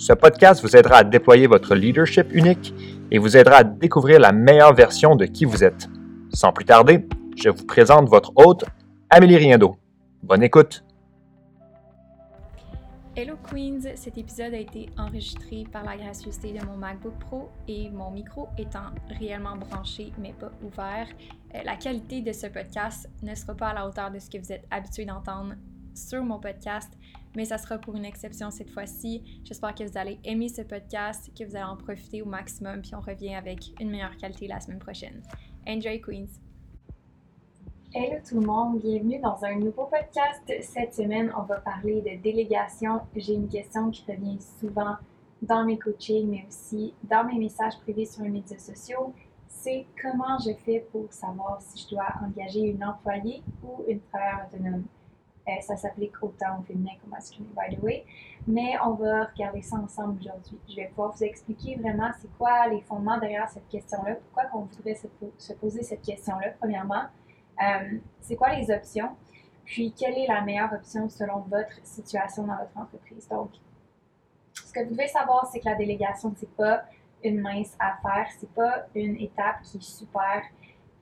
ce podcast vous aidera à déployer votre leadership unique et vous aidera à découvrir la meilleure version de qui vous êtes. Sans plus tarder, je vous présente votre hôte, Amélie Riendo. Bonne écoute! Hello Queens, cet épisode a été enregistré par la gracieuseté de mon MacBook Pro et mon micro étant réellement branché mais pas ouvert. Euh, la qualité de ce podcast ne sera pas à la hauteur de ce que vous êtes habitué d'entendre sur mon podcast, mais ça sera pour une exception cette fois-ci. J'espère que vous allez aimer ce podcast, que vous allez en profiter au maximum, puis on revient avec une meilleure qualité la semaine prochaine. Enjoy Queens! Hello tout le monde, bienvenue dans un nouveau podcast. Cette semaine, on va parler de délégation. J'ai une question qui revient souvent dans mes coachings, mais aussi dans mes messages privés sur les médias sociaux. C'est comment je fais pour savoir si je dois engager une employée ou une travailleuse autonome? Euh, ça s'applique autant au féminin qu'au masculin, by the way. Mais on va regarder ça ensemble aujourd'hui. Je vais pouvoir vous expliquer vraiment c'est quoi les fondements derrière cette question-là, pourquoi on voudrait se, poser cette question-là, premièrement. Euh, c'est quoi les options, puis quelle est la meilleure option selon votre situation dans votre entreprise? Donc, ce que vous devez savoir, c'est que la délégation, c'est pas une mince affaire, c'est pas une étape qui est super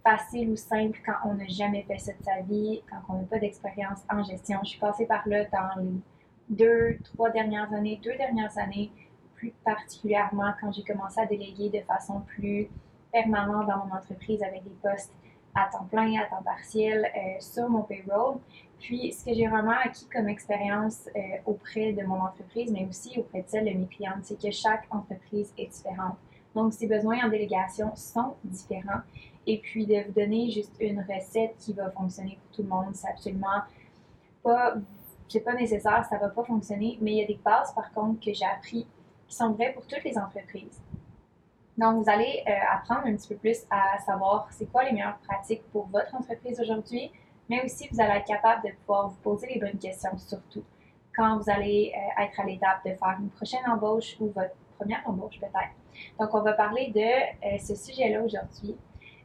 facile ou simple quand on n'a jamais fait ça de sa vie, quand on n'a pas d'expérience en gestion. Je suis passée par là dans les deux, trois dernières années, deux dernières années, plus particulièrement quand j'ai commencé à déléguer de façon plus permanente dans mon entreprise avec des postes à temps plein, à temps partiel euh, sur mon payroll. Puis, ce que j'ai vraiment acquis comme expérience euh, auprès de mon entreprise, mais aussi auprès de celle de mes clientes, c'est que chaque entreprise est différente. Donc, ces besoins en délégation sont différents. Et puis, de vous donner juste une recette qui va fonctionner pour tout le monde, c'est absolument pas, c'est pas nécessaire, ça va pas fonctionner. Mais il y a des bases, par contre, que j'ai appris qui sont vraies pour toutes les entreprises. Donc, vous allez euh, apprendre un petit peu plus à savoir c'est quoi les meilleures pratiques pour votre entreprise aujourd'hui, mais aussi vous allez être capable de pouvoir vous poser les bonnes questions, surtout quand vous allez euh, être à l'étape de faire une prochaine embauche ou votre première embauche peut-être. Donc, on va parler de euh, ce sujet-là aujourd'hui.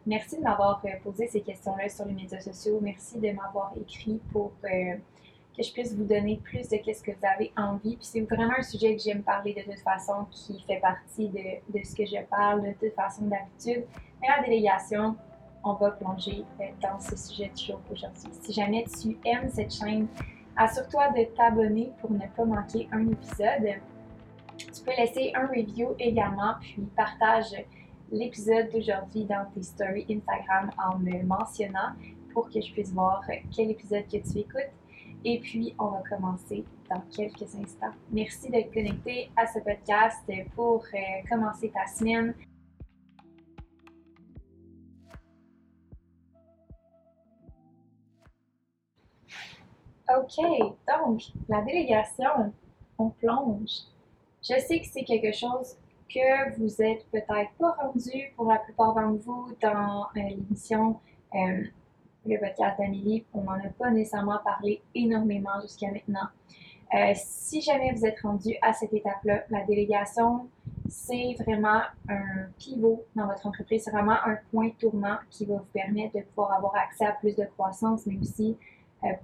Merci de m'avoir posé ces questions-là sur les médias sociaux. Merci de m'avoir écrit pour que je puisse vous donner plus de ce que vous avez envie. Puis c'est vraiment un sujet que j'aime parler de toute façon, qui fait partie de, de ce que je parle de toute façon d'habitude. Mais la délégation, on va plonger euh, dans ce sujet de show aujourd'hui. Si jamais tu aimes cette chaîne, assure-toi de t'abonner pour ne pas manquer un épisode. Tu peux laisser un review également, puis partage l'épisode d'aujourd'hui dans tes stories Instagram en me mentionnant pour que je puisse voir quel épisode que tu écoutes et puis, on va commencer dans quelques instants. Merci d'être connecté à ce podcast pour euh, commencer ta semaine. OK, donc la délégation, on plonge. Je sais que c'est quelque chose que vous êtes peut-être pas rendu pour la plupart d'entre vous dans euh, l'émission. Euh, le podcast d'Amélie. On n'en a pas nécessairement parlé énormément jusqu'à maintenant. Euh, si jamais vous êtes rendu à cette étape-là, la délégation, c'est vraiment un pivot dans votre entreprise. C'est vraiment un point tournant qui va vous permettre de pouvoir avoir accès à plus de croissance, mais aussi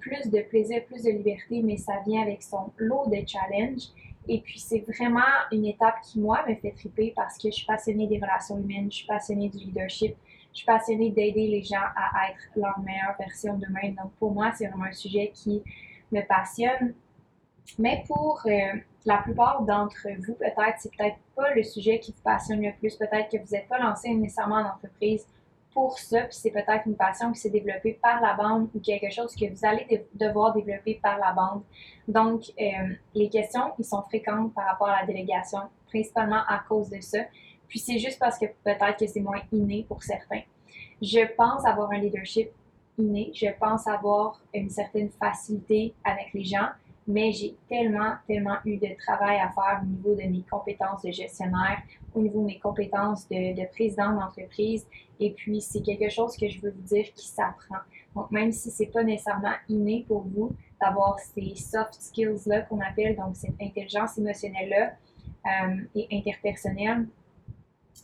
plus de plaisir, plus de liberté, mais ça vient avec son lot de challenges. Et puis, c'est vraiment une étape qui, moi, me fait triper parce que je suis passionnée des relations humaines, je suis passionnée du leadership, je suis passionnée d'aider les gens à être leur meilleure version d'eux-mêmes. Donc, pour moi, c'est vraiment un sujet qui me passionne. Mais pour euh, la plupart d'entre vous, peut-être, c'est peut-être pas le sujet qui vous passionne le plus. Peut-être que vous n'êtes pas lancé nécessairement en entreprise pour ça, puis c'est peut-être une passion qui s'est développée par la bande ou quelque chose que vous allez devoir développer par la bande. Donc, euh, les questions, ils sont fréquentes par rapport à la délégation, principalement à cause de ça. Puis c'est juste parce que peut-être que c'est moins inné pour certains. Je pense avoir un leadership inné, je pense avoir une certaine facilité avec les gens, mais j'ai tellement, tellement eu de travail à faire au niveau de mes compétences de gestionnaire, au niveau de mes compétences de, de président d'entreprise. Et puis, c'est quelque chose que je veux vous dire qui s'apprend. Donc, même si c'est pas nécessairement inné pour vous d'avoir ces soft skills-là qu'on appelle, donc cette intelligence émotionnelle-là euh, et interpersonnelle,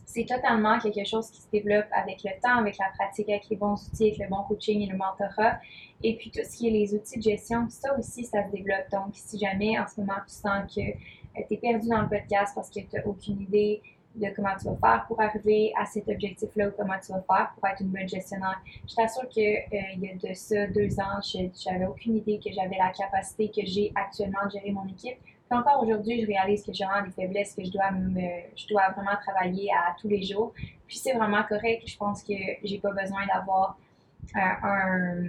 c'est totalement quelque chose qui se développe avec le temps, avec la pratique, avec les bons outils, avec le bon coaching et le mentorat. Et puis tout ce qui est les outils de gestion, ça aussi, ça se développe. Donc, si jamais en ce moment tu sens que euh, tu es perdu dans le podcast parce que tu n'as aucune idée de comment tu vas faire pour arriver à cet objectif-là ou comment tu vas faire pour être une bonne gestionnaire. Je t'assure qu'il euh, y a de ça deux ans, je n'avais aucune idée que j'avais la capacité que j'ai actuellement de gérer mon équipe. Puis encore aujourd'hui, je réalise que j'ai vraiment des faiblesses que je dois me, je dois vraiment travailler à tous les jours. Puis c'est vraiment correct. Je pense que j'ai pas besoin d'avoir euh, un,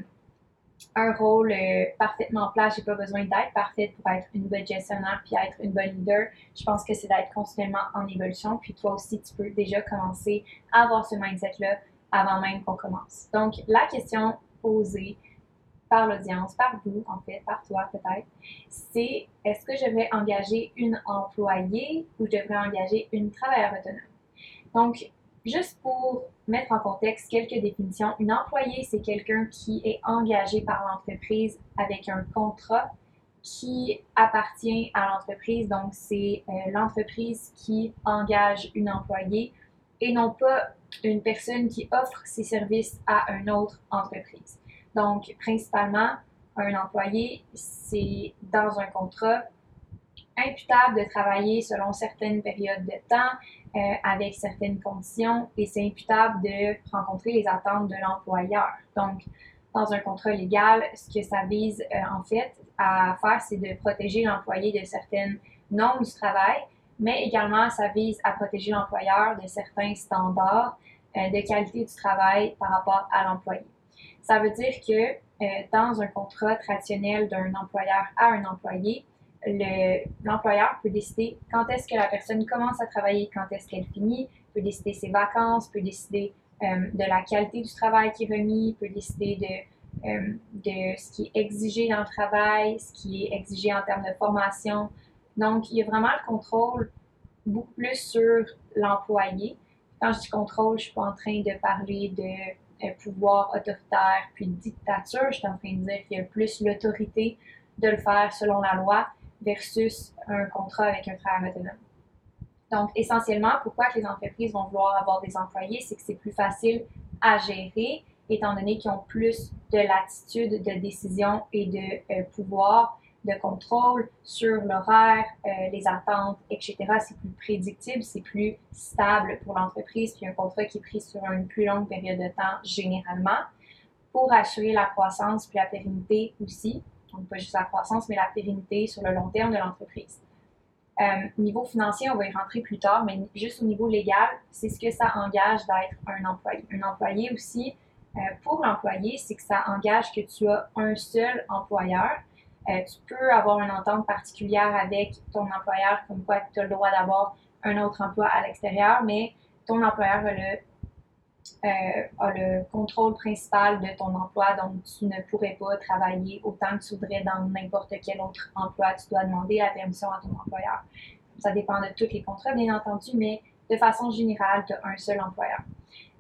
un rôle euh, parfaitement plat. J'ai pas besoin d'être parfaite pour être une bonne gestionnaire puis être une bonne leader. Je pense que c'est d'être continuellement en évolution. Puis toi aussi, tu peux déjà commencer à avoir ce mindset-là avant même qu'on commence. Donc, la question posée par l'audience, par vous, en fait, par toi peut-être, c'est est-ce que je vais engager une employée ou je devrais engager une travailleuse autonome? Donc, juste pour mettre en contexte quelques définitions, une employée, c'est quelqu'un qui est engagé par l'entreprise avec un contrat qui appartient à l'entreprise. Donc, c'est euh, l'entreprise qui engage une employée et non pas une personne qui offre ses services à une autre entreprise. Donc, principalement, un employé, c'est dans un contrat imputable de travailler selon certaines périodes de temps, euh, avec certaines conditions, et c'est imputable de rencontrer les attentes de l'employeur. Donc, dans un contrat légal, ce que ça vise euh, en fait à faire, c'est de protéger l'employé de certaines normes du travail, mais également ça vise à protéger l'employeur de certains standards euh, de qualité du travail par rapport à l'employé. Ça veut dire que euh, dans un contrat traditionnel d'un employeur à un employé, l'employeur peut décider quand est-ce que la personne commence à travailler, quand est-ce qu'elle finit, peut décider ses vacances, peut décider euh, de la qualité du travail qui est remis, peut décider de, euh, de ce qui est exigé dans le travail, ce qui est exigé en termes de formation. Donc, il y a vraiment le contrôle beaucoup plus sur l'employé. Quand je dis contrôle, je suis pas en train de parler de pouvoir autoritaire puis dictature. Je suis en train de dire qu'il y a plus l'autorité de le faire selon la loi versus un contrat avec un travailleur autonome. Donc, essentiellement, pourquoi les entreprises vont vouloir avoir des employés, c'est que c'est plus facile à gérer, étant donné qu'ils ont plus de latitude de décision et de euh, pouvoir de contrôle sur l'horaire, euh, les attentes, etc. C'est plus prédictible, c'est plus stable pour l'entreprise, puis un contrat qui est pris sur une plus longue période de temps généralement pour assurer la croissance puis la pérennité aussi. Donc, pas juste la croissance, mais la pérennité sur le long terme de l'entreprise. Euh, niveau financier, on va y rentrer plus tard, mais juste au niveau légal, c'est ce que ça engage d'être un employé. Un employé aussi, euh, pour l'employé, c'est que ça engage que tu as un seul employeur euh, tu peux avoir une entente particulière avec ton employeur, comme quoi tu as le droit d'avoir un autre emploi à l'extérieur, mais ton employeur a le, euh, a le contrôle principal de ton emploi, donc tu ne pourrais pas travailler autant que tu voudrais dans n'importe quel autre emploi. Tu dois demander la permission à ton employeur. Ça dépend de tous les contrats, bien entendu, mais de façon générale, tu as un seul employeur.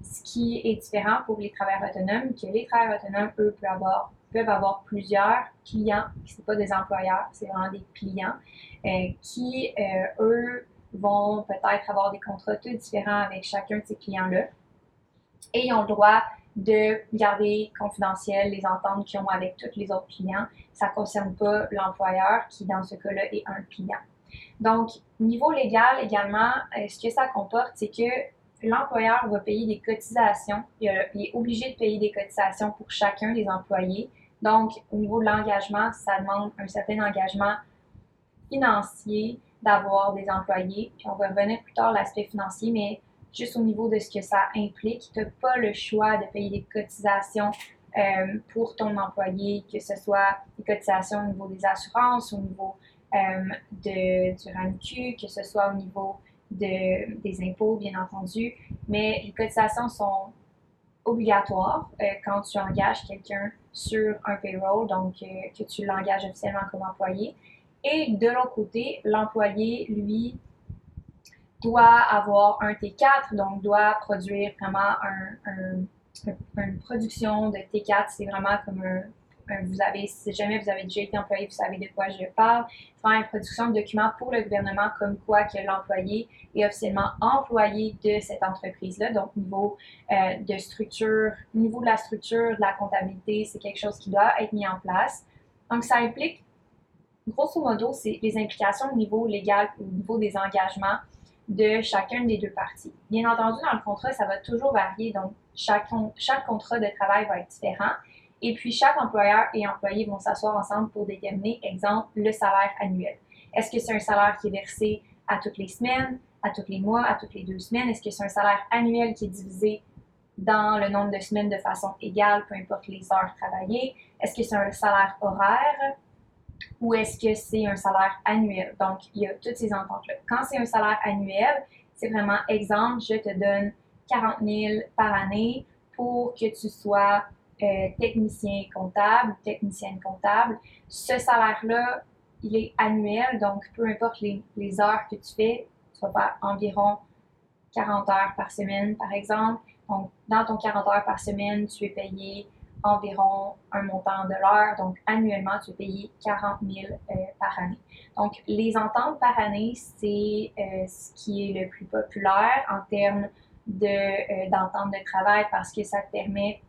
Ce qui est différent pour les travailleurs autonomes, que les travailleurs autonomes, eux, peuvent avoir peuvent avoir plusieurs clients, ce sont pas des employeurs, c'est vraiment des clients, euh, qui, euh, eux, vont peut-être avoir des contrats tout différents avec chacun de ces clients-là. Et ils ont le droit de garder confidentiel les ententes qu'ils ont avec tous les autres clients. Ça ne concerne pas l'employeur qui, dans ce cas-là, est un client. Donc, niveau légal également, euh, ce que ça comporte, c'est que l'employeur va payer des cotisations. Il, est obligé de payer des cotisations pour chacun des employés. Donc, au niveau de l'engagement, ça demande un certain engagement financier d'avoir des employés. Puis on va revenir plus tard l'aspect financier, mais juste au niveau de ce que ça implique, tu n'as pas le choix de payer des cotisations euh, pour ton employé, que ce soit des cotisations au niveau des assurances, au niveau euh, de, du RAMQ, que ce soit au niveau de, des impôts, bien entendu. Mais les cotisations sont obligatoire euh, quand tu engages quelqu'un sur un payroll, donc euh, que tu l'engages officiellement comme employé. Et de l'autre côté, l'employé, lui, doit avoir un T4, donc doit produire vraiment une production de T4. C'est vraiment comme un, vous avez, si jamais vous avez déjà été employé, vous savez de quoi je parle, faire une production de documents pour le gouvernement comme quoi que l'employé est officiellement employé de cette entreprise-là. Donc, niveau euh, de structure, niveau de la structure, de la comptabilité, c'est quelque chose qui doit être mis en place. Donc, ça implique, grosso modo, c'est les implications au niveau légal, au niveau des engagements de chacune des deux parties. Bien entendu, dans le contrat, ça va toujours varier, donc chaque, chaque contrat de travail va être différent. Et puis, chaque employeur et employé vont s'asseoir ensemble pour déterminer, exemple, le salaire annuel. Est-ce que c'est un salaire qui est versé à toutes les semaines, à tous les mois, à toutes les deux semaines? Est-ce que c'est un salaire annuel qui est divisé dans le nombre de semaines de façon égale, peu importe les heures travaillées? Est-ce que c'est un salaire horaire ou est-ce que c'est un salaire annuel? Donc, il y a toutes ces ententes-là. Quand c'est un salaire annuel, c'est vraiment exemple, je te donne 40 000 par année pour que tu sois euh, technicien comptable, technicienne comptable. Ce salaire-là, il est annuel, donc peu importe les, heures que tu fais, tu vas faire environ 40 heures par semaine, par exemple. Donc, dans ton 40 heures par semaine, tu es payé environ un montant de l'heure. Donc, annuellement, tu es payé 40 000 euh, par année. Donc, les ententes par année, c'est euh, ce qui est le plus populaire en termes d'entente de, de travail parce que ça te permet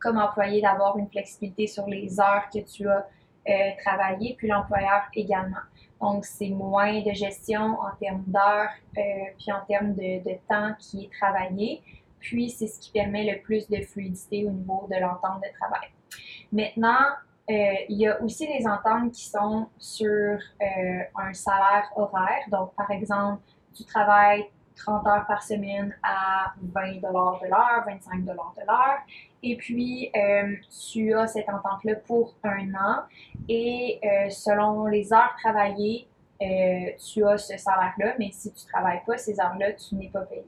comme employé d'avoir une flexibilité sur les heures que tu as euh, travaillé, puis l'employeur également. Donc, c'est moins de gestion en termes d'heures, euh, puis en termes de, de, temps qui est travaillé. Puis, c'est ce qui permet le plus de fluidité au niveau de l'entente de travail. Maintenant, euh, il y a aussi des ententes qui sont sur un salaire horaire. Donc, par exemple, tu travailles 30 heures par semaine à 20 de l'heure, 25 de l'heure. Et puis, euh, tu as cette entente-là pour un an. Et euh, selon les heures travaillées, euh, tu as ce salaire-là. Mais si tu ne travailles pas ces heures-là, tu n'es pas payé.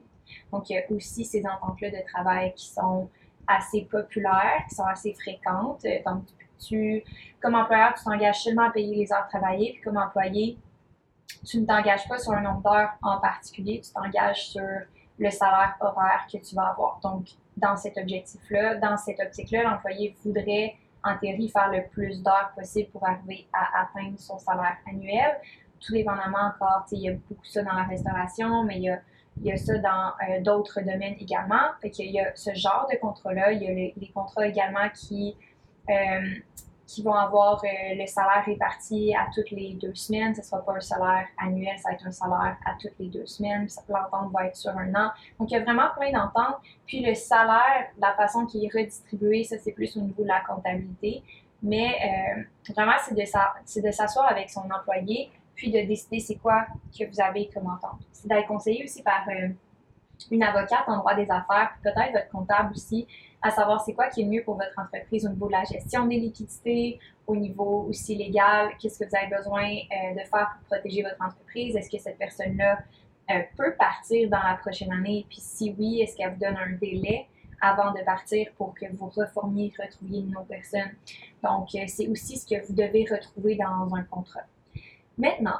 Donc, il y a aussi ces ententes-là de travail qui sont assez populaires, qui sont assez fréquentes. Donc, tu, comme employeur, tu t'engages seulement à payer les heures travaillées. Puis, comme employé, tu ne t'engages pas sur un nombre d'heures en particulier, tu t'engages sur le salaire horaire que tu vas avoir. Donc, dans cet objectif-là, dans cette optique-là, l'employé voudrait, en théorie, faire le plus d'heures possible pour arriver à atteindre son salaire annuel. Tout dépendamment encore, il y a beaucoup ça dans la restauration, mais il y a, y a ça dans euh, d'autres domaines également. Fait qu'il y a ce genre de contrats-là. Il y a les, les contrats également qui euh, qui vont avoir euh, le salaire réparti à toutes les deux semaines. Ce ne sera pas un salaire annuel, ça va être un salaire à toutes les deux semaines. L'entente va être sur un an. Donc, il y a vraiment plein d'ententes. Puis, le salaire, la façon qui est redistribué, ça, c'est plus au niveau de la comptabilité. Mais euh, vraiment, c'est de s'asseoir avec son employé, puis de décider c'est quoi que vous avez comme entente. C'est d'être conseillé aussi par euh, une avocate en droit des affaires, puis peut-être votre comptable aussi, à savoir c'est quoi qui est mieux pour votre entreprise au niveau de la gestion des liquidités, au niveau aussi légal, qu'est-ce que vous avez besoin euh, de faire pour protéger votre entreprise, est-ce que cette personne-là euh, peut partir dans la prochaine année, puis si oui, est-ce qu'elle vous donne un délai avant de partir pour que vous reformiez, retrouviez une autre personne? Donc, euh, c'est aussi ce que vous devez retrouver dans un contrat. Maintenant,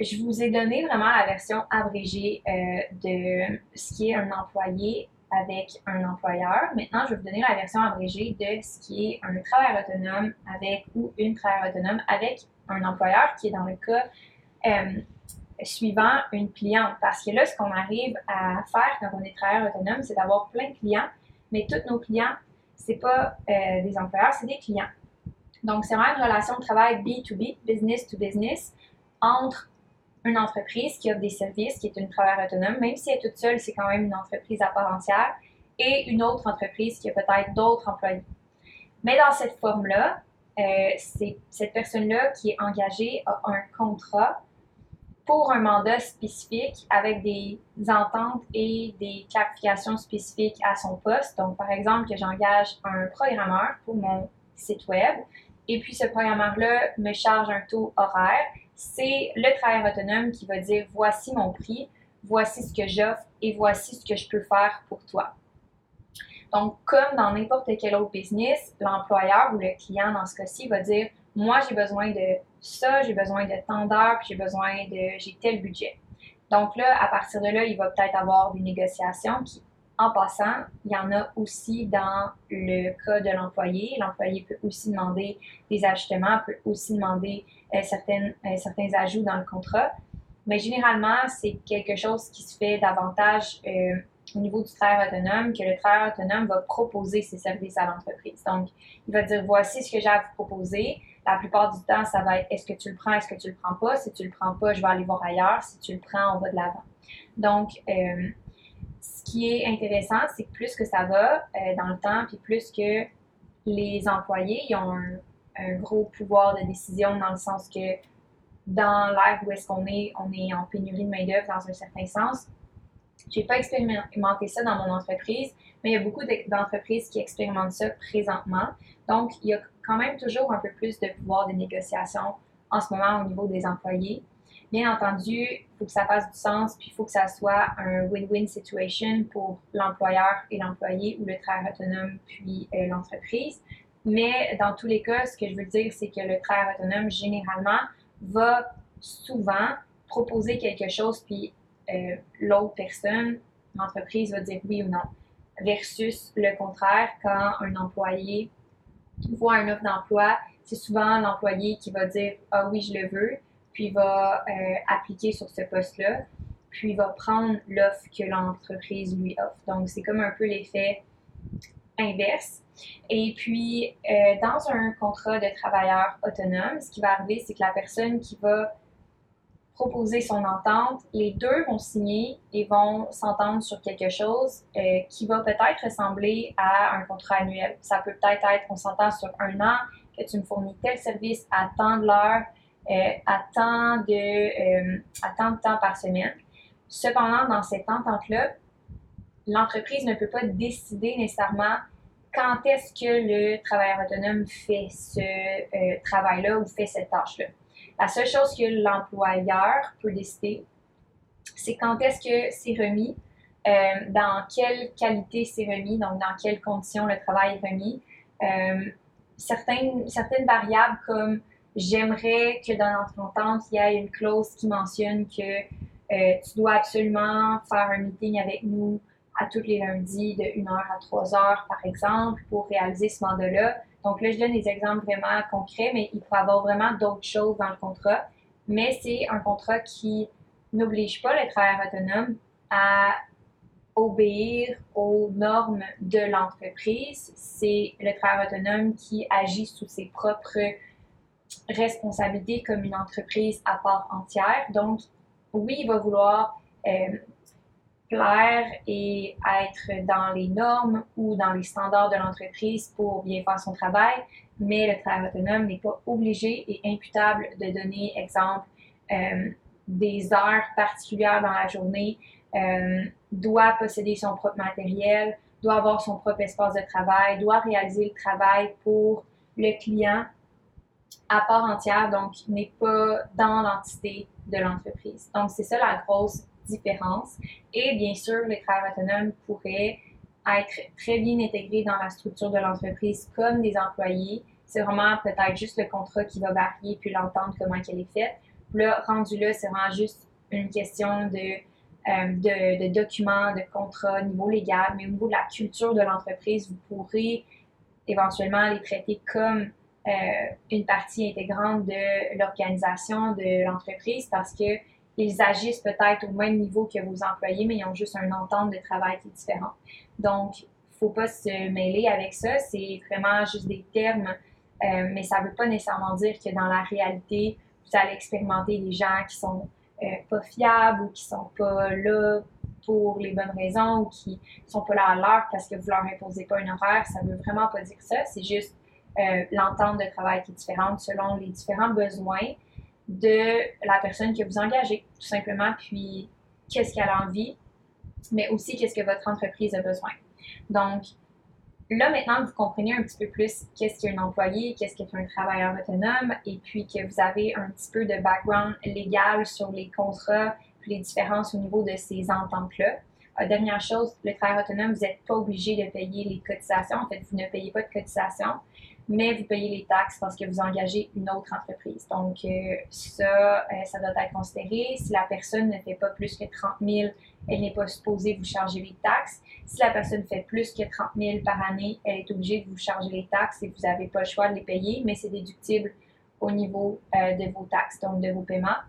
je vous ai donné vraiment la version abrégée de ce qui est un employé avec un employeur. Maintenant, je vais vous donner la version abrégée de ce qui est un travailleur autonome avec ou une travailleur autonome avec un employeur qui est dans le cas euh, suivant une cliente. Parce que là, ce qu'on arrive à faire quand on est travailleur autonome, c'est d'avoir plein de clients, mais tous nos clients, c'est pas euh, des employeurs, c'est des clients. Donc, c'est vraiment une relation de travail B2B, business to business, entre une entreprise qui offre des services, qui est une travailleur autonome, même si elle est toute seule, c'est quand même une entreprise à part entière, et une autre entreprise qui a peut-être d'autres employés. Mais dans cette forme-là, euh, c'est cette personne-là qui est engagée a un contrat pour un mandat spécifique avec des ententes et des clarifications spécifiques à son poste. Donc, par exemple, que j'engage un programmeur pour mon site web et puis ce programmeur-là me charge un taux horaire c'est le travailleur autonome qui va dire voici mon prix, voici ce que j'offre et voici ce que je peux faire pour toi. Donc, comme dans n'importe quel autre business, l'employeur ou le client, dans ce cas-ci, va dire Moi, j'ai besoin de ça, j'ai besoin de tant d'heures, j'ai besoin de. j'ai tel budget. Donc là, à partir de là, il va peut-être avoir des négociations qui, en passant, il y en a aussi dans le cas de l'employé. L'employé peut aussi demander des ajustements, peut aussi demander euh, euh, certains ajouts dans le contrat. Mais généralement, c'est quelque chose qui se fait davantage euh, au niveau du travailleur autonome, que le travailleur autonome va proposer ses services à l'entreprise. Donc, il va dire voici ce que j'ai à vous proposer. La plupart du temps, ça va être est-ce que tu le prends, est-ce que tu le prends pas? Si tu le prends pas, je vais aller voir ailleurs. Si tu le prends, on va de l'avant. Donc, ce qui est intéressant, c'est que plus que ça va euh, dans le temps, puis plus que les employés ont un, un, gros pouvoir de décision dans le sens que dans l'ère où est-ce qu'on est, on est en pénurie de main-d'œuvre dans un certain sens. J'ai pas expérimenté ça dans mon entreprise, mais il y a beaucoup d'entreprises qui expérimentent ça présentement. Donc, il y a quand même toujours un peu plus de pouvoir de négociation en ce moment au niveau des employés. Bien entendu, il faut que ça fasse du sens, puis il faut que ça soit un win-win situation pour l'employeur et l'employé ou le travailleur autonome puis euh, l'entreprise. Mais dans tous les cas, ce que je veux dire, c'est que le travailleur autonome, généralement, va souvent proposer quelque chose, puis euh, l'autre personne, l'entreprise, va dire oui ou non. Versus le contraire, quand un employé voit une offre d'emploi, c'est souvent l'employé qui va dire Ah oui, je le veux, puis va euh, appliquer sur ce poste-là, puis va prendre l'offre que l'entreprise lui offre. Donc, c'est comme un peu l'effet inverse. Et puis, euh, dans un contrat de travailleur autonome, ce qui va arriver, c'est que la personne qui va proposer son entente, les deux vont signer et vont s'entendre sur quelque chose euh, qui va peut-être ressembler à un contrat annuel. Ça peut peut-être être, on s'entend sur un an, que tu me fournis tel service à tant de l'heure, à, tant de, à tant de temps par semaine. Cependant, dans cette entente-là, l'entreprise ne peut pas décider nécessairement quand est-ce que le travailleur autonome fait ce euh, travail-là ou fait cette tâche-là. La seule chose que l'employeur peut décider, c'est quand est-ce que c'est remis, euh, dans quelle qualité c'est remis, donc dans quelles conditions le travail est remis. Euh, certaines, certaines variables comme j'aimerais que dans notre entente, il y ait une clause qui mentionne que tu dois absolument faire un meeting avec nous à tous les lundis de 1 heure à 3 heures, par exemple, pour réaliser ce mandat-là. Donc là, je donne des exemples vraiment concrets, mais il faut avoir vraiment d'autres choses dans le contrat. Mais c'est un contrat qui n'oblige pas le travailleur autonome à obéir aux normes de l'entreprise. C'est le travailleur autonome qui agit sous ses propres responsabilités comme une entreprise à part entière. Donc, oui, il va vouloir euh, plaire et être dans les normes ou dans les standards de l'entreprise pour bien faire son travail, mais le travail autonome n'est pas obligé et imputable de donner, exemple, euh, des heures particulières dans la journée, euh, doit posséder son propre matériel, doit avoir son propre espace de travail, doit réaliser le travail pour le client à part entière, donc n'est pas dans l'entité de l'entreprise. Donc c'est ça la grosse différence. Et bien sûr, les travailleurs autonomes pourraient être très bien intégrés dans la structure de l'entreprise comme des employés. C'est vraiment peut-être juste le contrat qui va varier puis l'entendre comment elle est faite. Là, rendu là, c'est vraiment juste une question de, euh, de, de, documents, de contrats au niveau légal, mais au niveau de la culture de l'entreprise, vous pourrez éventuellement les traiter comme euh, une partie intégrante de l'organisation de l'entreprise parce que ils agissent peut-être au même niveau que vos employés, mais ils ont juste un entente de travail qui est différent. Donc, il ne faut pas se mêler avec ça. C'est vraiment juste des termes, euh, mais ça ne veut pas nécessairement dire que dans la réalité, vous allez expérimenter des gens qui sont euh, pas fiables ou qui sont pas là pour les bonnes raisons ou qui sont pas là à l'heure parce que vous leur imposez pas un horaire. Ça veut vraiment pas dire ça. C'est juste euh, l'entente de travail qui est différente selon les différents besoins de la personne que vous engagez, tout simplement, puis qu'est-ce qu'elle a envie, mais aussi qu'est-ce que votre entreprise a besoin. Donc, là, maintenant, vous comprenez un petit peu plus qu'est-ce qu'un employé, qu'est-ce qu'un travailleur autonome, et puis que vous avez un petit peu de background légal sur les contrats, puis les différences au niveau de ces ententes-là. dernière chose, le travail autonome, vous n'êtes pas obligé de payer les cotisations. En fait, vous ne payez pas de cotisations mais vous payez les taxes parce que vous engagez une autre entreprise. Donc, euh, ça, euh, ça doit être considéré. Si la personne ne fait pas plus que 30 000, elle n'est pas supposée vous charger les taxes. Si la personne fait plus que 30 000 par année, elle est obligée de vous charger les taxes et vous n'avez pas le choix de les payer, mais c'est déductible au niveau euh, de vos taxes, donc de vos paiements.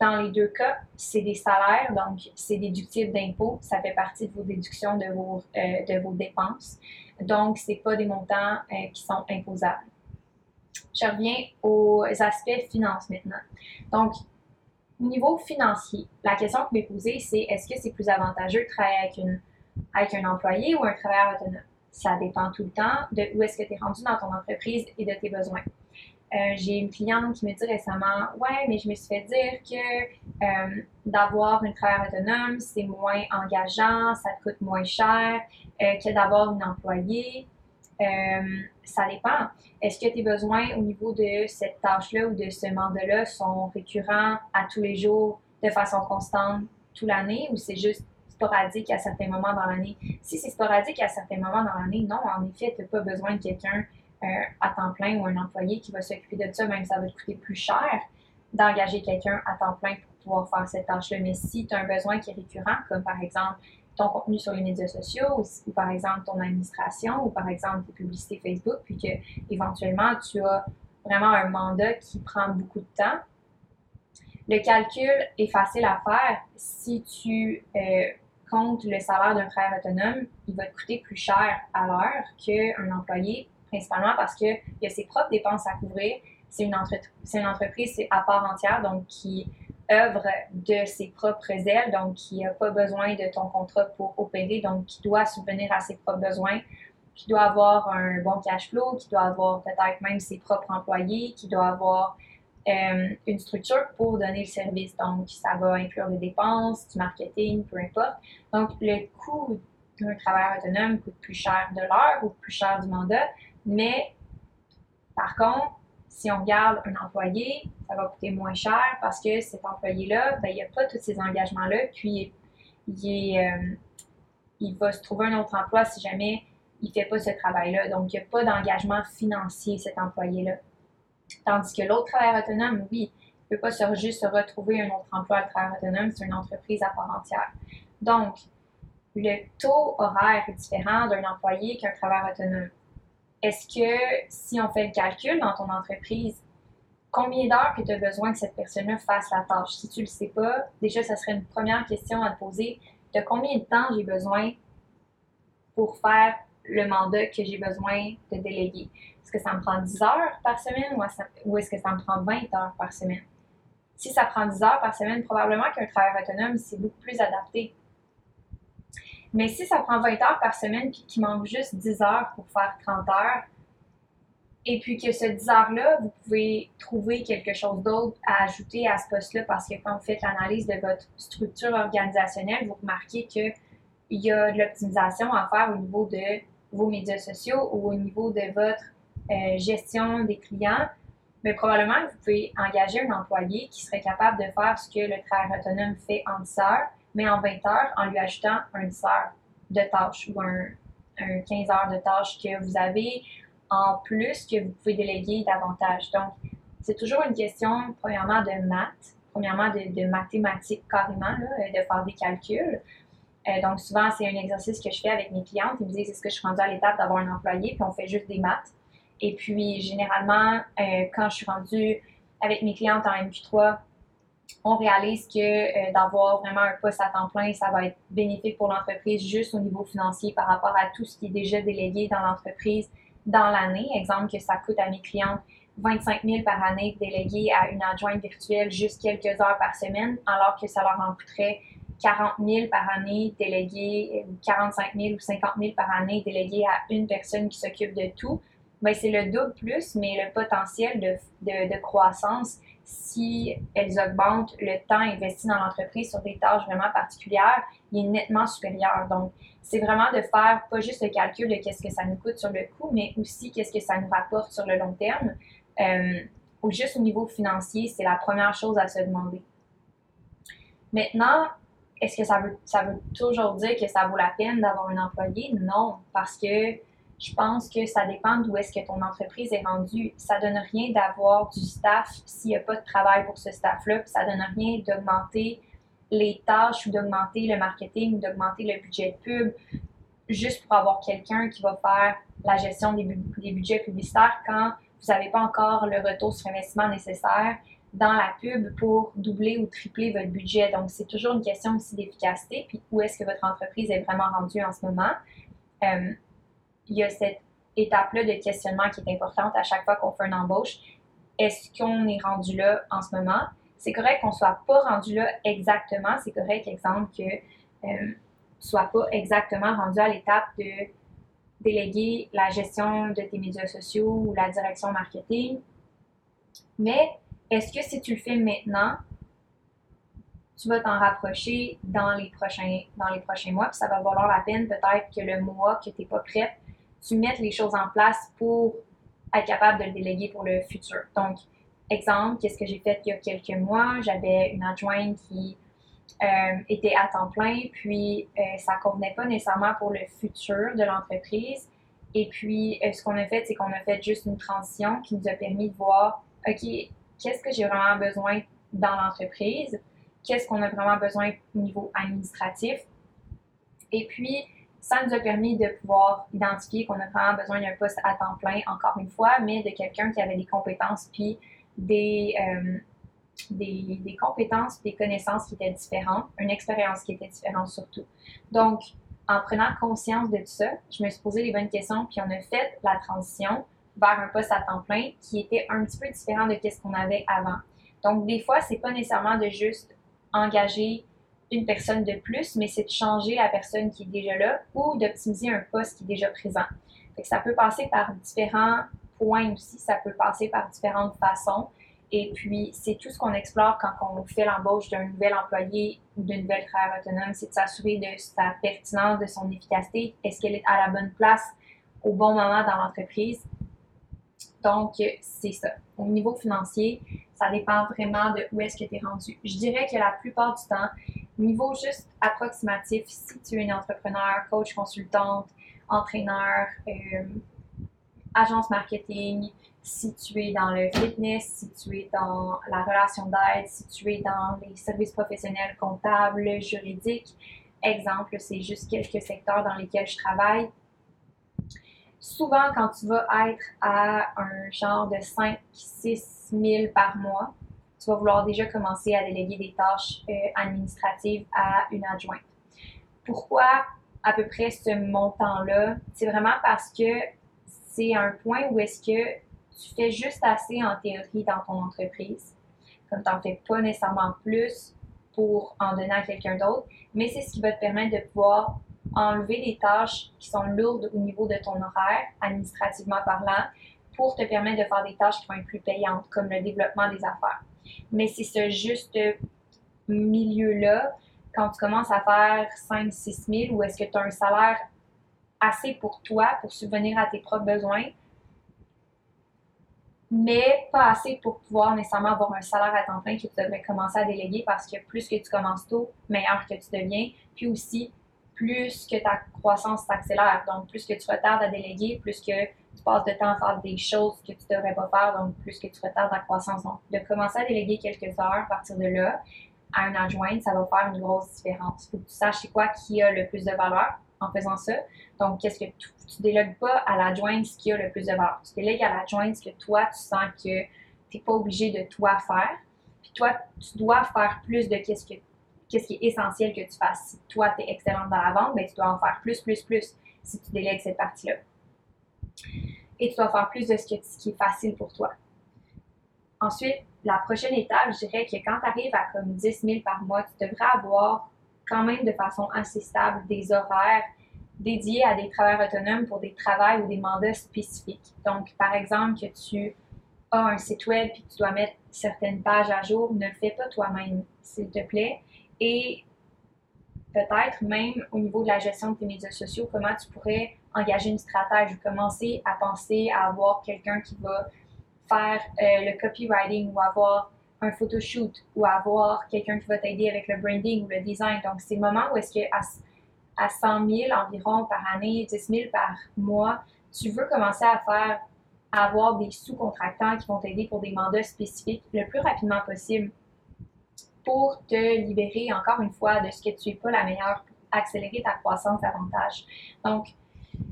dans les deux cas, c'est des salaires, donc c'est déductible d'impôts. Ça fait partie de vos déductions de vos, de vos dépenses. Donc, ce pas des montants euh, qui sont imposables. Je reviens aux aspects finances maintenant. Donc, au niveau financier, la question que vais poser, c'est est-ce que c'est plus avantageux de travailler avec, une, avec un employé ou un travailleur autonome? Ça dépend tout le temps de où est-ce que tu es rendu dans ton entreprise et de tes besoins. Euh, j'ai une cliente qui me dit récemment Ouais, mais je me suis fait dire que euh, d'avoir un travailleur autonome, c'est moins engageant, ça te coûte moins cher euh, que d'avoir une employée. ça dépend. Est-ce que tes besoins au niveau de cette tâche-là ou de ce mandat-là sont récurrents à tous les jours de façon constante toute l'année ou c'est juste sporadique à certains moments dans l'année? Si c'est sporadique à certains moments dans l'année, non, en effet, tu n'as pas besoin de quelqu'un euh, à temps plein ou un employé qui va s'occuper de ça, même ça va te coûter plus cher d'engager quelqu'un à temps plein pour pouvoir faire cette tâche-là. Mais si tu as un besoin qui est récurrent, comme par exemple ton contenu sur les médias sociaux ou, par exemple ton administration ou par exemple tes publicités Facebook, puis que éventuellement tu as vraiment un mandat qui prend beaucoup de temps, le calcul est facile à faire. Si tu euh, comptes le salaire d'un frère autonome, il va te coûter plus cher à l'heure qu'un employé principalement parce qu'il a ses propres dépenses à couvrir. C'est une, une entreprise à part entière, donc qui œuvre de ses propres ailes, donc qui n'a pas besoin de ton contrat pour opérer, donc qui doit subvenir à ses propres besoins, qui doit avoir un bon cash flow, qui doit avoir peut-être même ses propres employés, qui doit avoir euh, une structure pour donner le service. Donc, ça va inclure des dépenses, du marketing, peu importe. Donc, le coût d'un travailleur autonome coûte plus cher de l'heure ou plus cher du mandat, mais par contre, si on regarde un employé, ça va coûter moins cher parce que cet employé-là, ben, il n'y a pas tous ces engagements-là, puis il, euh, il va se trouver un autre emploi si jamais il ne fait pas ce travail-là. Donc, il n'y a pas d'engagement financier, cet employé-là. Tandis que l'autre travailleur autonome, oui, il ne peut pas se, juste se retrouver un autre emploi de travailleur autonome, c'est une entreprise à part entière. Donc, le taux horaire est différent d'un employé qu'un travailleur autonome. Est-ce que si on fait le calcul dans ton entreprise, combien d'heures que tu as besoin que cette personne-là fasse la tâche? Si tu ne le sais pas, déjà, ça serait une première question à te poser. De combien de temps j'ai besoin pour faire le mandat que j'ai besoin de déléguer? Est-ce que ça me prend 10 heures par semaine ou est-ce que ça me prend 20 heures par semaine? Si ça prend 10 heures par semaine, probablement qu'un travail autonome, c'est beaucoup plus adapté mais si ça prend 20 heures par semaine puis qu'il manque juste 10 heures pour faire 30 heures, et puis que ce 10 heures-là, vous pouvez trouver quelque chose d'autre à ajouter à ce poste-là parce que quand vous faites l'analyse de votre structure organisationnelle, vous remarquez qu'il y a de l'optimisation à faire au niveau de vos médias sociaux ou au niveau de votre euh, gestion des clients. Mais probablement vous pouvez engager un employé qui serait capable de faire ce que le travail autonome fait en 10 heures mais en 20 heures en lui ajoutant un 10 heures de tâches ou un, 15 heures de tâches que vous avez en plus que vous pouvez déléguer davantage. Donc, c'est toujours une question, premièrement, de maths, premièrement, de, mathématiques carrément, de faire des calculs. Euh, donc, souvent, c'est un exercice que je fais avec mes clientes. Ils me disent, est-ce que je suis rendue à l'étape d'avoir un employé? Puis, on fait juste des maths. Et puis, généralement, euh, quand je suis rendue avec mes clientes en MQ3, on réalise que euh, d'avoir vraiment un poste à temps plein, ça va être bénéfique pour l'entreprise juste au niveau financier par rapport à tout ce qui est déjà délégué dans l'entreprise dans l'année. Exemple que ça coûte à mes clientes 25 000 par année délégué à une adjointe virtuelle juste quelques heures par semaine, alors que ça leur en coûterait 40 000 par année délégué, 45 000 ou 50 000 par année délégué à une personne qui s'occupe de tout. Ben, c'est le double plus, mais le potentiel de croissance si elles augmentent le temps investi dans l'entreprise sur des tâches vraiment particulières, il est nettement supérieur. Donc, c'est vraiment de faire pas juste le calcul de qu'est-ce que ça nous coûte sur le coût, mais aussi qu'est-ce que ça nous rapporte sur le long terme. Euh, juste au niveau financier, c'est la première chose à se demander. Maintenant, est-ce que ça veut, ça veut toujours dire que ça vaut la peine d'avoir un employé? Non, parce que je pense que ça dépend d'où est-ce que ton entreprise est rendue. Ça donne rien d'avoir du staff s'il n'y a pas de travail pour ce staff-là, puis ça donne rien d'augmenter les tâches ou d'augmenter le marketing ou d'augmenter le budget de pub juste pour avoir quelqu'un qui va faire la gestion des, des budgets publicitaires quand vous n'avez pas encore le retour sur investissement nécessaire dans la pub pour doubler ou tripler votre budget. Donc, c'est toujours une question aussi d'efficacité, puis où est-ce que votre entreprise est vraiment rendue en ce moment. Euh, il y a cette étape-là de questionnement qui est importante à chaque fois qu'on fait une embauche. Est-ce qu'on est rendu là en ce moment? C'est correct qu'on ne soit pas rendu là exactement. C'est correct, exemple, que euh, soit pas exactement rendu à l'étape de déléguer la gestion de tes médias sociaux ou la direction marketing. Mais est-ce que si tu le fais maintenant, tu vas t'en rapprocher dans les prochains, dans les prochains mois, puis ça va valoir la peine peut-être que le mois que tu n'es pas prête, tu mettes les choses en place pour être capable de le déléguer pour le futur. Donc, exemple, qu'est-ce que j'ai fait il y a quelques mois? J'avais une adjointe qui euh, était à temps plein, puis euh, ça ne convenait pas nécessairement pour le futur de l'entreprise. Et puis, euh, ce qu'on a fait, c'est qu'on a fait juste une transition qui nous a permis de voir, OK, qu'est-ce que j'ai vraiment besoin dans l'entreprise, qu'est-ce qu'on a vraiment besoin au niveau administratif? Et puis, ça nous a permis de pouvoir identifier qu'on a vraiment besoin d'un poste à temps plein, encore une fois, mais de quelqu'un qui avait des compétences puis des, euh, des, des, compétences, des connaissances qui étaient différentes, une expérience qui était différente surtout. Donc, en prenant conscience de tout ça, je me suis posé les bonnes questions, puis on a fait la transition vers un poste à temps plein qui était un petit peu différent de ce qu'on avait avant. Donc, des fois, c'est pas nécessairement de juste engager une personne de plus, mais c'est de changer la personne qui est déjà là ou d'optimiser un poste qui est déjà présent. ça peut passer par différents points aussi, ça peut passer par différentes façons. Et puis, c'est tout ce qu'on explore quand on fait l'embauche d'un nouvel employé ou d'une nouvelle travailleur autonome, c'est de s'assurer de sa pertinence, de son efficacité. Est-ce qu'elle est à la bonne place au bon moment dans l'entreprise? Donc, c'est ça. Au niveau financier, ça dépend vraiment de où est-ce que tu es rendu. Je dirais que la plupart du temps, niveau juste approximatif, si tu es une entrepreneur, coach, consultante, entraîneur, euh, agence marketing, si tu es dans le fitness, si tu es dans la relation d'aide, si tu es dans les services professionnels comptables, juridiques. Exemple, c'est juste quelques secteurs dans lesquels je travaille souvent, quand tu vas être à un genre de 5-6 000 par mois, tu vas vouloir déjà commencer à déléguer des tâches euh, administratives à une adjointe. Pourquoi à peu près ce montant-là? C'est vraiment parce que c'est un point où est-ce que tu fais juste assez en théorie dans ton entreprise, comme tu n'en fais pas nécessairement plus pour en donner à quelqu'un d'autre, mais c'est ce qui va te permettre de pouvoir enlever des tâches qui sont lourdes au niveau de ton horaire, administrativement parlant, pour te permettre de faire des tâches qui vont être plus payantes, comme le développement des affaires. Mais c'est ce juste milieu-là, quand tu commences à faire 5-6 000, où est-ce que tu as un salaire assez pour toi, pour subvenir à tes propres besoins, mais pas assez pour pouvoir nécessairement avoir un salaire à temps plein que tu devrais commencer à déléguer parce que plus que tu commences tôt, meilleur que tu deviens. Puis aussi, plus que ta croissance s'accélère. Donc, plus que tu retardes à déléguer, plus que tu passes de temps à faire des choses que tu ne devrais pas faire, donc plus que tu retardes ta croissance. Donc, de commencer à déléguer quelques heures à partir de là à un adjoint, ça va faire une grosse différence. Il faut que tu saches c'est quoi qui a le plus de valeur en faisant ça. Donc, qu'est-ce que tu, ne délègues pas à l'adjoint ce qui a le plus de valeur. Tu délègues à l'adjoint ce que toi, tu sens que tu n'es pas obligé de toi faire. Puis toi, tu dois faire plus de qu'est-ce que qu'est-ce qui est essentiel que tu fasses. Si toi, tu es excellente dans la vente, ben, tu dois en faire plus, plus, plus si tu délègues cette partie-là. Et tu dois faire plus de ce, qui est facile pour toi. Ensuite, la prochaine étape, je dirais que quand tu arrives à comme 10 000 par mois, tu devrais avoir quand même de façon assez stable des horaires dédiés à des travailleurs autonomes pour des travails ou des mandats spécifiques. Donc, par exemple, que tu as un site web et que tu dois mettre certaines pages à jour, ne le fais pas toi-même, s'il te plaît et peut-être même au niveau de la gestion de tes médias sociaux, comment tu pourrais engager une stratège ou commencer à penser à avoir quelqu'un qui va faire euh, le copywriting ou avoir un photoshoot ou avoir quelqu'un qui va t'aider avec le branding ou le design. Donc, c'est le moment où est-ce que à, à 100 000 environ par année, 10 000 par mois, tu veux commencer à faire avoir des sous-contractants qui vont t'aider pour des mandats spécifiques le plus rapidement possible pour te libérer encore une fois de ce que tu n'es pas la meilleure accélérer ta croissance davantage. Donc,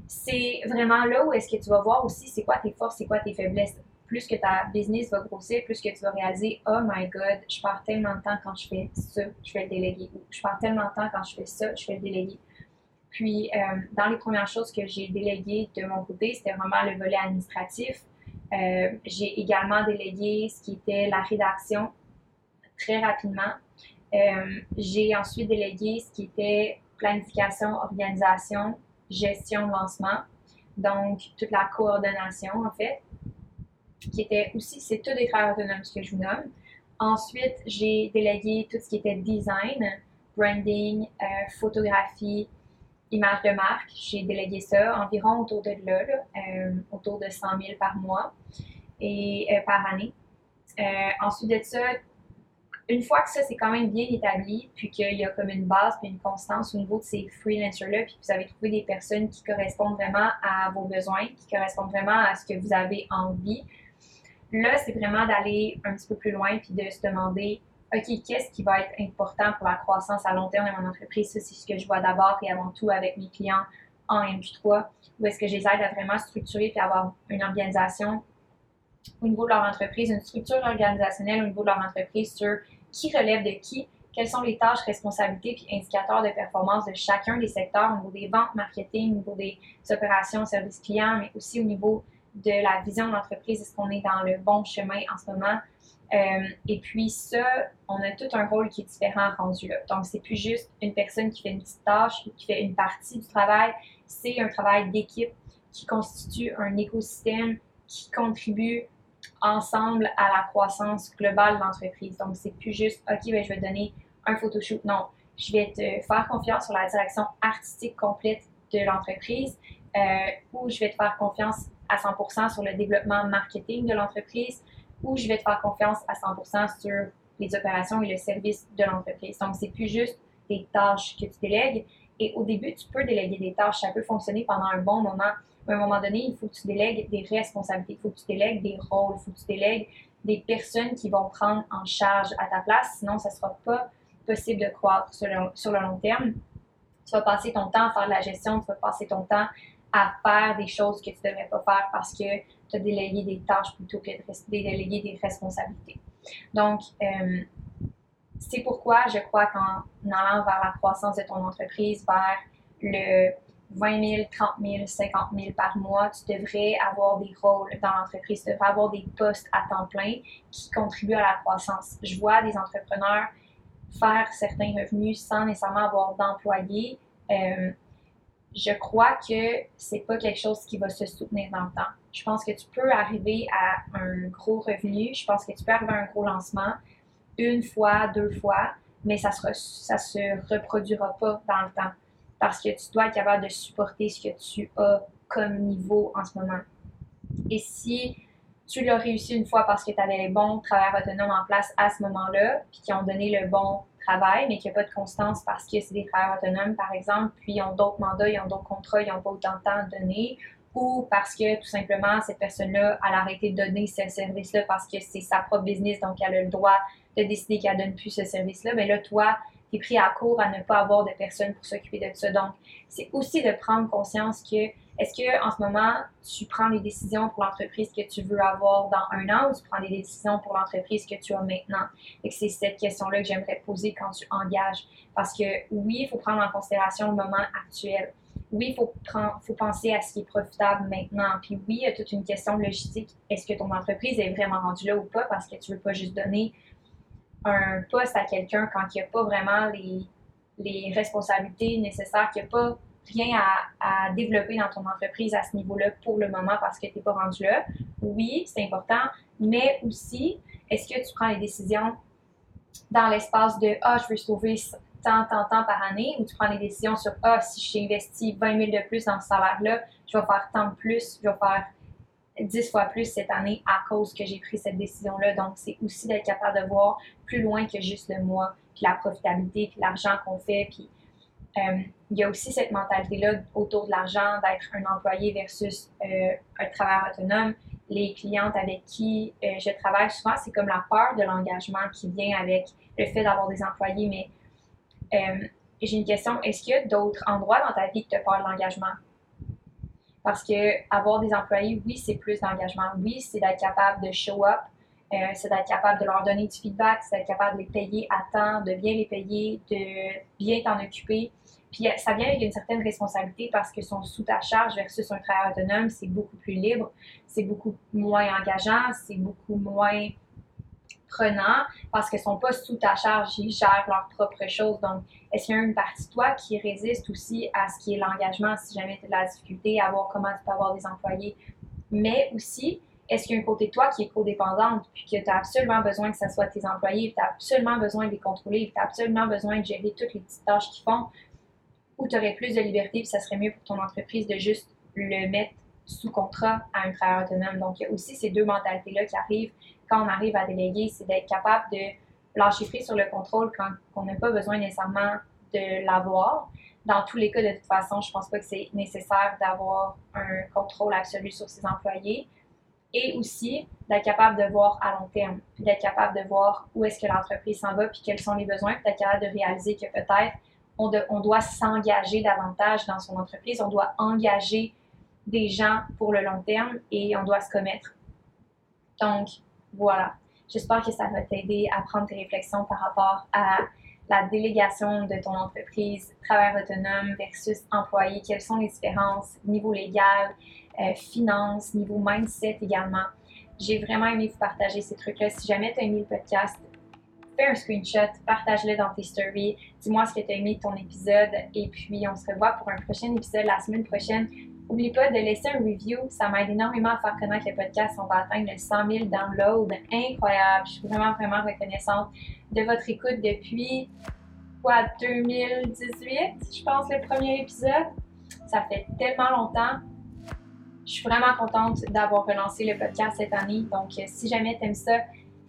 c'est vraiment là où est-ce que tu vas voir aussi c'est quoi tes forces, c'est quoi tes faiblesses. Plus que ta business va grossir, plus que tu vas réaliser Oh my God, je pars tellement de temps quand je fais ça, je vais le déléguer. je pars tellement de temps quand je fais ça, je vais le déléguer. Puis, euh, dans les premières choses que j'ai déléguées de mon côté, c'était vraiment le volet administratif. Euh, j'ai également délégué ce qui était la rédaction très rapidement. Euh, j'ai ensuite délégué ce qui était planification, organisation, gestion, lancement. Donc, toute la coordination, en fait, qui était aussi, c'est tout des travailleurs autonomes, ce que je vous nomme. Ensuite, j'ai délégué tout ce qui était design, branding, photographie, image de marque. J'ai délégué ça environ autour de là, euh, autour de 100 000 par mois et euh, par année. Euh, ensuite de ça, une fois que ça c'est quand même bien établi, puis qu'il y a comme une base puis une constance au niveau de ces freelancers-là, puis vous avez trouvé des personnes qui correspondent vraiment à vos besoins, qui correspondent vraiment à ce que vous avez envie, là, c'est vraiment d'aller un petit peu plus loin puis de se demander OK, qu'est-ce qui va être important pour la croissance à long terme de mon entreprise? Ça, c'est ce que je vois d'abord et avant tout avec mes clients en MQ3, où est-ce que je les aide à vraiment structurer et avoir une organisation au niveau de leur entreprise, une structure organisationnelle au niveau de leur entreprise sur qui relève de qui, quelles sont les tâches, responsabilités puis indicateurs de performance de chacun des secteurs au niveau des ventes, marketing, au niveau des opérations, services clients, mais aussi au niveau de la vision de l'entreprise. Est-ce qu'on est dans le bon chemin en ce moment? Euh, et puis ça, on a tout un rôle qui est différent rendu là. Donc, c'est plus juste une personne qui fait une petite tâche ou qui fait une partie du travail. C'est un travail d'équipe qui constitue un écosystème qui contribue ensemble à la croissance globale de l'entreprise. Donc, c'est plus juste, OK, ben, je vais donner un photoshoot. Non, je vais te faire confiance sur la direction artistique complète de l'entreprise euh, ou je vais te faire confiance à 100% sur le développement marketing de l'entreprise ou je vais te faire confiance à 100% sur les opérations et le service de l'entreprise. Donc, c'est plus juste des tâches que tu délègues. Et au début, tu peux déléguer des tâches. Ça peut fonctionner pendant un bon moment. Mais à un moment donné, il faut que tu délègues des responsabilités. Il faut que tu délègues des rôles. Il faut que tu délègues des personnes qui vont prendre en charge à ta place. Sinon, ça ne sera pas possible de croître sur le, long terme. Tu vas passer ton temps à faire de la gestion. Tu vas passer ton temps à faire des choses que tu ne devrais pas faire parce que tu as délégué des tâches plutôt que de déléguer des responsabilités. Donc, euh, c'est pourquoi je crois qu'en allant vers la croissance de ton entreprise, vers le 20 000, 30 000, 50 000 par mois, tu devrais avoir des rôles dans l'entreprise, tu devrais avoir des postes à temps plein qui contribuent à la croissance. Je vois des entrepreneurs faire certains revenus sans nécessairement avoir d'employés. Euh, je crois que c'est pas quelque chose qui va se soutenir dans le temps. Je pense que tu peux arriver à un gros revenu, je pense que tu peux arriver à un gros lancement une fois, deux fois, mais ça ne ça se reproduira pas dans le temps parce que tu dois être capable de supporter ce que tu as comme niveau en ce moment. Et si tu l'as réussi une fois parce que tu avais les bons travailleurs autonomes en place à ce moment-là, puis qui ont donné le bon travail, mais qu'il n'y a pas de constance parce que c'est des travailleurs autonomes, par exemple, puis ils ont d'autres mandats, ils ont d'autres contrats, ils n'ont pas autant de temps à donner, ou parce que tout simplement, cette personne-là, elle a arrêté de donner ce service-là parce que c'est sa propre business, donc elle a le droit de décider qu'elle ne donne plus ce service-là. Mais là, toi, tu es pris à court à ne pas avoir de personne pour s'occuper de ça. Donc, c'est aussi de prendre conscience que est-ce que en ce moment, tu prends les décisions pour l'entreprise que tu veux avoir dans un an ou tu prends des décisions pour l'entreprise que tu as maintenant? Et c'est cette question-là que j'aimerais poser quand tu engages. Parce que oui, il faut prendre en considération le moment actuel. Oui, il faut, faut penser à ce qui est profitable maintenant. Puis oui, il y a toute une question logistique. Est-ce que ton entreprise est vraiment rendue là ou pas? Parce que tu ne veux pas juste donner un poste à quelqu'un quand il n'y a pas vraiment les, responsabilités nécessaires, qu'il n'y a pas rien à, à, développer dans ton entreprise à ce niveau-là pour le moment parce que tu n'es pas rendu là. Oui, c'est important, mais aussi, est-ce que tu prends les décisions dans l'espace de Ah, je veux sauver tant, tant, tant par année ou tu prends les décisions sur Ah, si j'ai investi 20 000 de plus dans ce salaire-là, je vais faire tant de plus, je vais faire dix fois plus cette année à cause que j'ai pris cette décision-là. Donc, c'est aussi d'être capable de voir plus loin que juste le mois, puis la profitabilité, puis l'argent qu'on fait. Puis, euh, il y a aussi cette mentalité-là autour de l'argent, d'être un employé versus euh, un travailleur autonome. Les clientes avec qui euh, je travaille souvent, c'est comme la peur de l'engagement qui vient avec le fait d'avoir des employés. Mais j'ai une question, est-ce qu'il y a d'autres endroits dans ta vie qui te parlent de l'engagement? Parce que avoir des employés, oui, c'est plus d'engagement. Oui, c'est d'être capable de show up, euh, c'est d'être capable de leur donner du feedback, c'est d'être capable de les payer à temps, de bien les payer, de bien t'en occuper. Puis euh, ça vient avec une certaine responsabilité parce que sont sous ta charge versus un travail autonome, c'est beaucoup plus libre, c'est beaucoup moins engageant, c'est beaucoup moins prenant parce qu'ils ne sont pas sous ta charge, ils gèrent leurs propres choses. Donc, est-ce qu'il y a une partie de toi qui résiste aussi à ce qui est l'engagement si jamais tu as de la difficulté à voir comment tu peux avoir des employés? Mais aussi, est-ce qu'il y a un côté de toi qui est codépendante, puis que tu as absolument besoin que ce soit tes employés, tu as absolument besoin de les contrôler, tu as absolument besoin de gérer toutes les petites tâches qu'ils font, ou tu aurais plus de liberté, puis ça serait mieux pour ton entreprise de juste le mettre sous contrat à un travailleur autonome? Donc, il y a aussi ces deux mentalités-là qui arrivent quand on arrive à déléguer, c'est d'être capable de lâcher sur le contrôle quand on n'a pas besoin nécessairement de l'avoir. Dans tous les cas, de toute façon, je pense pas que c'est nécessaire d'avoir un contrôle absolu sur ses employés. Et aussi d'être capable de voir à long terme, d'être capable de voir où est-ce que l'entreprise s'en va, puis quels sont les besoins, puis d'être capable de réaliser que peut-être on, on doit s'engager davantage dans son entreprise, on doit engager des gens pour le long terme et on doit se commettre. Donc, voilà. J'espère que ça va t'aider à prendre tes réflexions par rapport à la délégation de ton entreprise, travail autonome versus employé, quelles sont les différences, niveau légal, euh, finance, niveau mindset également? J'ai vraiment aimé vous partager ces trucs-là. Si jamais tu as aimé le podcast, fais un screenshot, partage-le dans tes stories, dis-moi ce que tu as aimé de ton épisode et puis on se revoit pour un prochain épisode la semaine prochaine N'oublie pas de laisser un review. Ça m'aide énormément à faire connaître le podcast. On va atteindre les 100 000 downloads. Incroyable. Je suis vraiment, vraiment reconnaissante de votre écoute depuis, quoi, 2018, je pense, le premier épisode? Ça fait tellement longtemps. Je suis vraiment contente d'avoir relancé le podcast cette année. Donc, euh, si jamais tu aimes ça,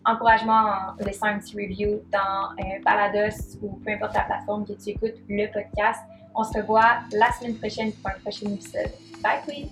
encouragement en laissant un petit review dans euh, ou peu importe la plateforme que tu écoutes le podcast. On se revoit la semaine prochaine pour un prochain épisode. Bye, Queen!